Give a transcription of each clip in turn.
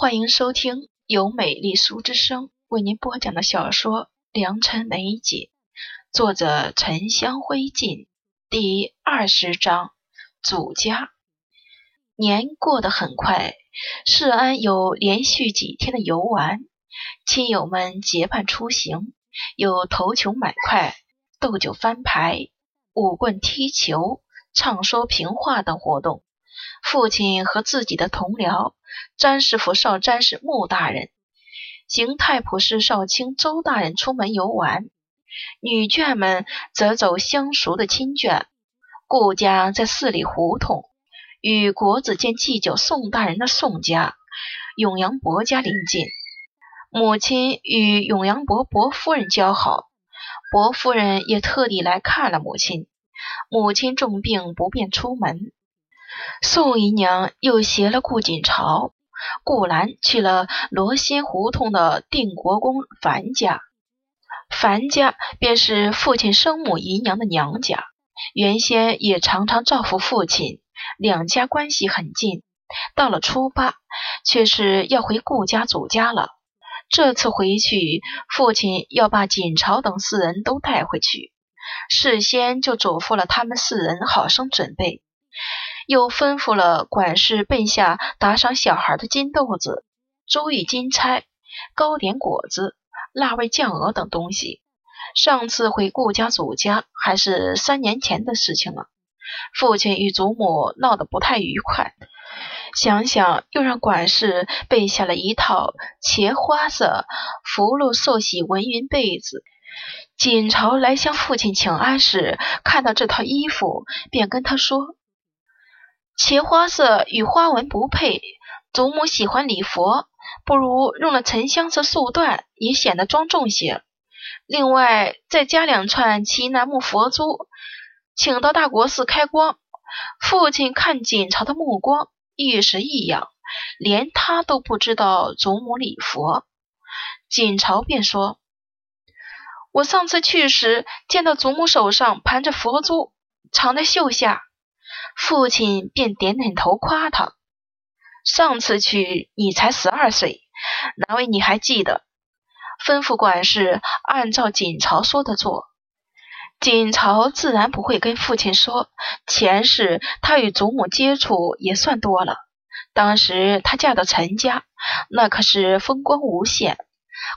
欢迎收听由美丽书之声为您播讲的小说《良辰美景》，作者沉香灰烬，第二十章。祖家年过得很快，世安有连续几天的游玩，亲友们结伴出行，有投球买块、斗酒翻牌、舞棍踢球、唱说评话等活动。父亲和自己的同僚詹师傅、少詹事穆大人、邢太仆氏少卿周大人出门游玩，女眷们则走相熟的亲眷。顾家在四里胡同，与国子监祭酒宋大人的宋家、永阳伯家邻近。母亲与永阳伯伯夫人交好，伯夫人也特地来看了母亲。母亲重病不便出门。宋姨娘又携了顾锦朝、顾兰去了罗新胡同的定国公樊家。樊家便是父亲生母姨娘的娘家，原先也常常照顾父亲，两家关系很近。到了初八，却是要回顾家祖家了。这次回去，父亲要把锦朝等四人都带回去，事先就嘱咐了他们四人好生准备。又吩咐了管事备下打赏小孩的金豆子、周玉金钗、糕点果子、辣味酱鹅等东西。上次回顾家祖家还是三年前的事情了，父亲与祖母闹得不太愉快，想想又让管事备下了一套茄花色福禄寿喜文云被子。锦朝来向父亲请安时，看到这套衣服，便跟他说。其花色与花纹不配，祖母喜欢礼佛，不如用了沉香色素缎，也显得庄重些。另外再加两串奇楠木佛珠，请到大国寺开光。父亲看锦朝的目光一时异样，连他都不知道祖母礼佛。锦朝便说：“我上次去时，见到祖母手上盘着佛珠，藏在袖下。”父亲便点点头，夸他：“上次去你才十二岁，难为你还记得。”吩咐管事按照锦朝说的做。锦朝自然不会跟父亲说，前世他与祖母接触也算多了。当时他嫁到陈家，那可是风光无限，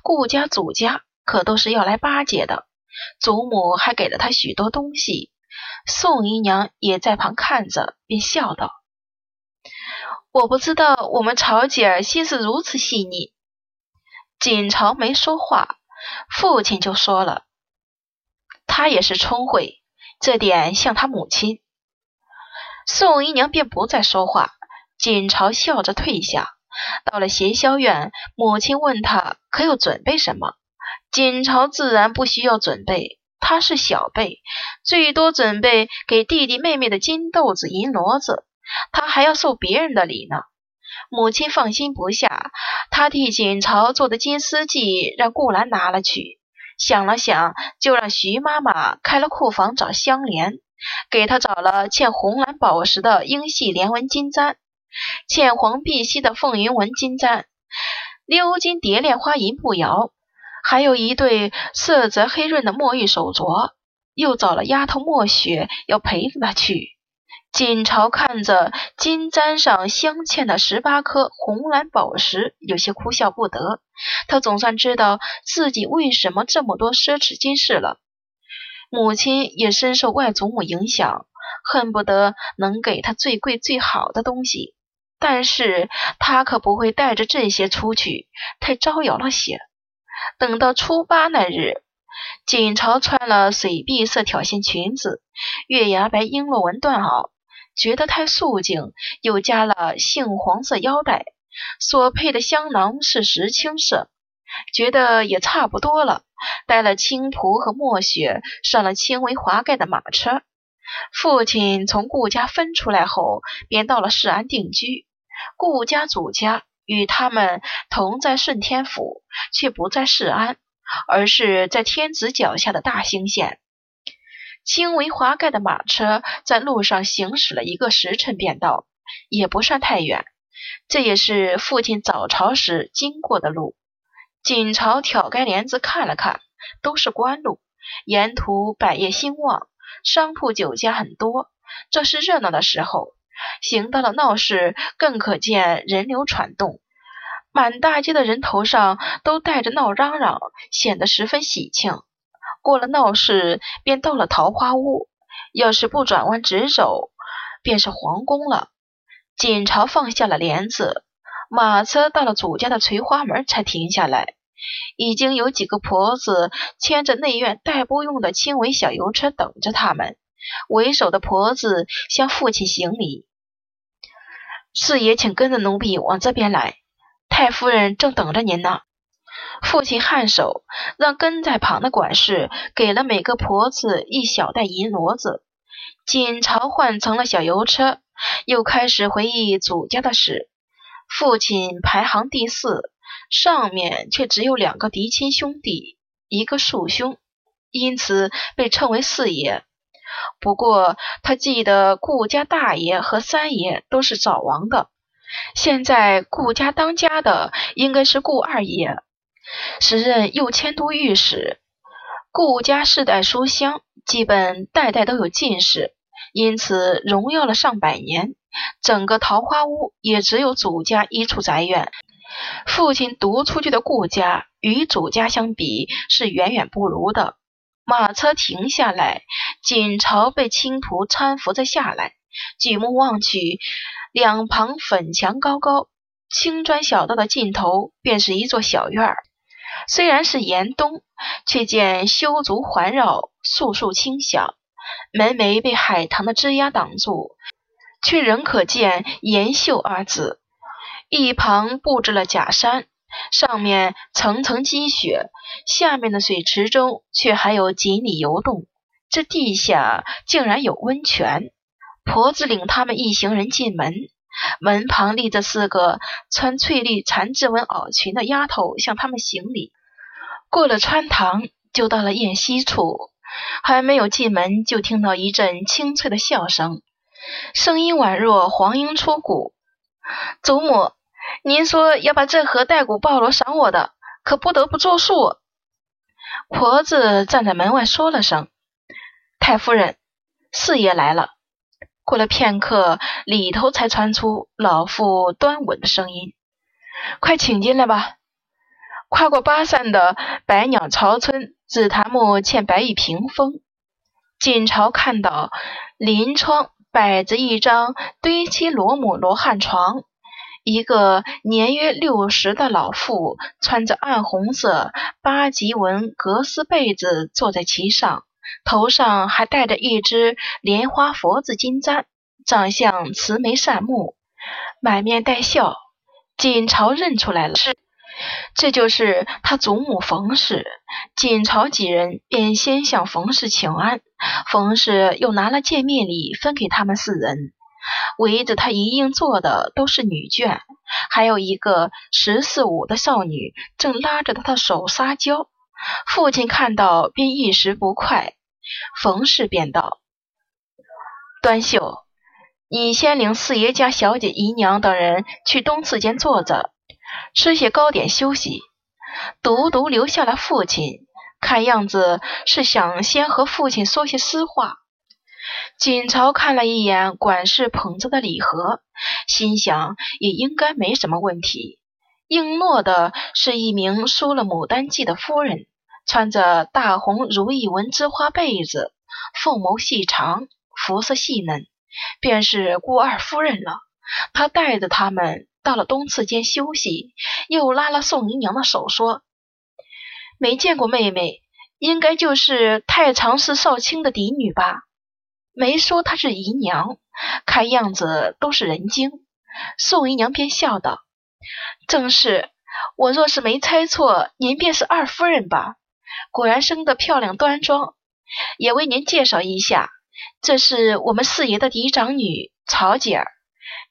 顾家、祖家可都是要来巴结的。祖母还给了他许多东西。宋姨娘也在旁看着，便笑道：“我不知道我们曹姐儿心思如此细腻。”锦朝没说话，父亲就说了：“她也是聪慧，这点像她母亲。”宋姨娘便不再说话。锦朝笑着退下，到了协霄院，母亲问他可有准备什么，锦朝自然不需要准备。他是小辈，最多准备给弟弟妹妹的金豆子、银骡子，他还要受别人的礼呢。母亲放心不下，他替锦朝做的金丝髻让顾兰拿了去。想了想，就让徐妈妈开了库房找香莲，给他找了嵌红蓝宝石的英系连纹金簪，嵌黄碧玺的凤云纹金簪，鎏金蝶恋花银步摇。还有一对色泽黑润的墨玉手镯，又找了丫头墨雪要陪着他去。锦朝看着金簪上镶嵌的十八颗红蓝宝石，有些哭笑不得。他总算知道自己为什么这么多奢侈金饰了。母亲也深受外祖母影响，恨不得能给他最贵最好的东西，但是他可不会带着这些出去，太招摇了些。等到初八那日，锦朝穿了水碧色挑线裙子，月牙白璎珞纹缎袄，觉得太素净，又加了杏黄色腰带，所配的香囊是石青色，觉得也差不多了。带了青蒲和墨雪，上了轻微滑盖的马车。父亲从顾家分出来后，便到了市安定居。顾家、祖家。与他们同在顺天府，却不在市安，而是在天子脚下的大兴县。轻微滑盖的马车在路上行驶了一个时辰，便到，也不算太远。这也是父亲早朝时经过的路。锦朝挑开帘子看了看，都是官路，沿途百业兴旺，商铺酒家很多，这是热闹的时候。行到了闹市，更可见人流攒动，满大街的人头上都戴着闹嚷嚷，显得十分喜庆。过了闹市，便到了桃花坞，要是不转弯直走，便是皇宫了。锦朝放下了帘子，马车到了祖家的垂花门才停下来。已经有几个婆子牵着内院代步用的轻微小油车等着他们。为首的婆子向父亲行礼：“四爷，请跟着奴婢往这边来，太夫人正等着您呢。”父亲颔首，让跟在旁的管事给了每个婆子一小袋银骡子。锦朝换成了小油车，又开始回忆祖家的事。父亲排行第四，上面却只有两个嫡亲兄弟，一个庶兄，因此被称为四爷。不过他记得顾家大爷和三爷都是早亡的，现在顾家当家的应该是顾二爷，时任右迁都御史。顾家世代书香，基本代代都有进士，因此荣耀了上百年。整个桃花坞也只有祖家一处宅院，父亲独出去的顾家与祖家相比是远远不如的。马车停下来，锦朝被青仆搀扶着下来。举目望去，两旁粉墙高高，青砖小道的尽头便是一座小院儿。虽然是严冬，却见修竹环绕，树树清响。门楣被海棠的枝桠挡住，却仍可见“延秀”二字。一旁布置了假山。上面层层积雪，下面的水池中却还有锦鲤游动。这地下竟然有温泉。婆子领他们一行人进门，门旁立着四个穿翠绿缠枝纹袄裙的丫头向他们行礼。过了穿堂，就到了宴席处，还没有进门，就听到一阵清脆的笑声，声音宛若黄莺出谷。祖母。您说要把这盒带骨鲍螺赏我的，可不得不作数。婆子站在门外说了声：“太夫人，四爷来了。”过了片刻，里头才传出老妇端稳的声音：“快请进来吧。”跨过巴山的百鸟巢村紫檀木嵌白玉屏风，锦朝看到临窗摆着一张堆砌罗母罗汉床。一个年约六十的老妇，穿着暗红色八吉纹格丝被子，坐在其上，头上还戴着一只莲花佛子金簪，长相慈眉善目，满面带笑。锦朝认出来了，是，这就是他祖母冯氏。锦朝几人便先向冯氏请安，冯氏又拿了见面礼分给他们四人。围着他一应坐的都是女眷，还有一个十四五的少女正拉着他的手撒娇。父亲看到便一时不快，冯氏便道：“端秀，你先领四爷家小姐姨娘等人去东次间坐着，吃些糕点休息。”独独留下了父亲，看样子是想先和父亲说些私话。锦朝看了一眼管事捧着的礼盒，心想也应该没什么问题。应诺的是一名梳了牡丹髻的夫人，穿着大红如意纹织花被子，凤眸细长，肤色细嫩，便是顾二夫人了。她带着他们到了东次间休息，又拉了宋姨娘的手说：“没见过妹妹，应该就是太常寺少卿的嫡女吧？”没说她是姨娘，看样子都是人精。宋姨娘便笑道：“正是，我若是没猜错，您便是二夫人吧？果然生得漂亮端庄。也为您介绍一下，这是我们四爷的嫡长女曹姐儿。”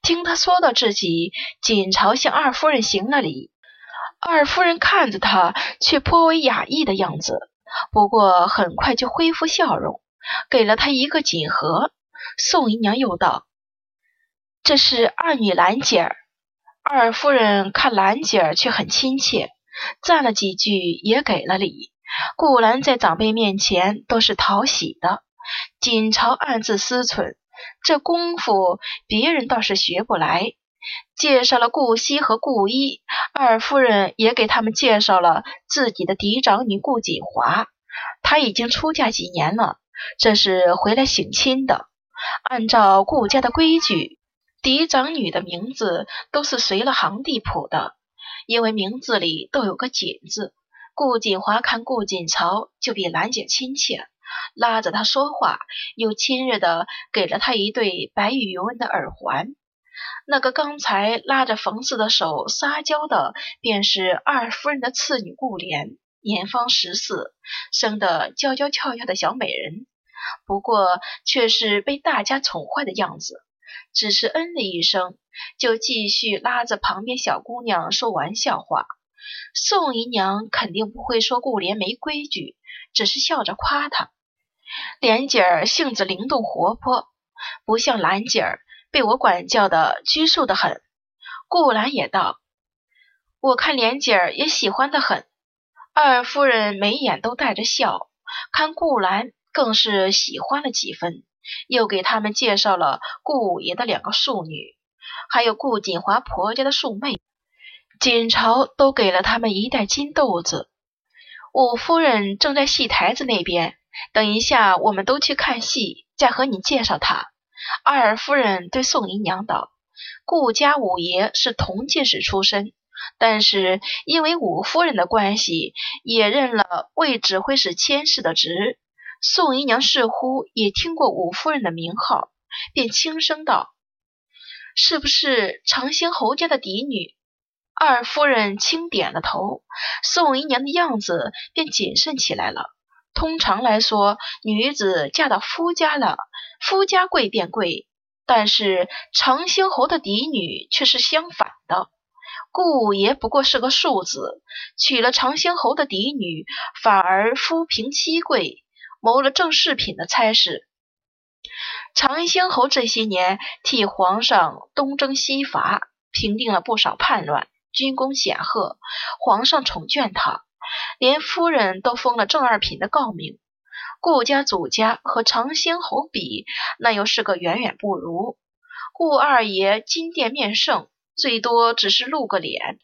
听他说到自己，锦朝向二夫人行了礼。二夫人看着他，却颇为讶异的样子，不过很快就恢复笑容。给了他一个锦盒，宋姨娘又道：“这是二女兰姐儿，二夫人看兰姐儿却很亲切，赞了几句，也给了礼。顾兰在长辈面前都是讨喜的。锦朝暗自思忖，这功夫别人倒是学不来。介绍了顾惜和顾一，二夫人也给他们介绍了自己的嫡长女顾锦华。她已经出嫁几年了，这是回来省亲的。按照顾家的规矩，嫡长女的名字都是随了行地谱的，因为名字里都有个锦字。顾锦华看顾锦朝就比兰姐亲切，拉着她说话，又亲热的给了她一对白玉纹的耳环。那个刚才拉着冯氏的手撒娇的，便是二夫人的次女顾莲，年方十四，生得娇娇俏俏的小美人，不过却是被大家宠坏的样子。只是嗯了一声，就继续拉着旁边小姑娘说玩笑话。宋姨娘肯定不会说顾莲没规矩，只是笑着夸她。莲姐儿性子灵动活泼，不像兰姐儿。被我管教的拘束的很，顾兰也道：“我看莲姐儿也喜欢的很。”二夫人眉眼都带着笑，看顾兰更是喜欢了几分，又给他们介绍了顾五爷的两个庶女，还有顾锦华婆家的庶妹。锦朝都给了他们一袋金豆子。五夫人正在戏台子那边，等一下我们都去看戏，再和你介绍她。二夫人对宋姨娘道：“顾家五爷是同进士出身，但是因为五夫人的关系，也认了魏指挥使千事的职。宋姨娘似乎也听过五夫人的名号，便轻声道：‘是不是长兴侯家的嫡女？’二夫人轻点了头，宋姨娘的样子便谨慎起来了。通常来说，女子嫁到夫家了。”夫家贵便贵，但是长兴侯的嫡女却是相反的。顾五爷不过是个庶子，娶了长兴侯的嫡女，反而夫平妻贵，谋了正四品的差事。长兴侯这些年替皇上东征西伐，平定了不少叛乱，军功显赫，皇上宠眷他，连夫人都封了正二品的诰命。顾家祖家和长兴侯比，那又是个远远不如。顾二爷金殿面圣，最多只是露个脸；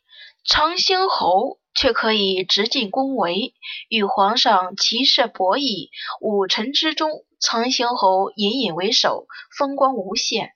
长兴侯却可以直进宫闱，与皇上骑射博弈。五臣之中，长兴侯隐隐为首，风光无限。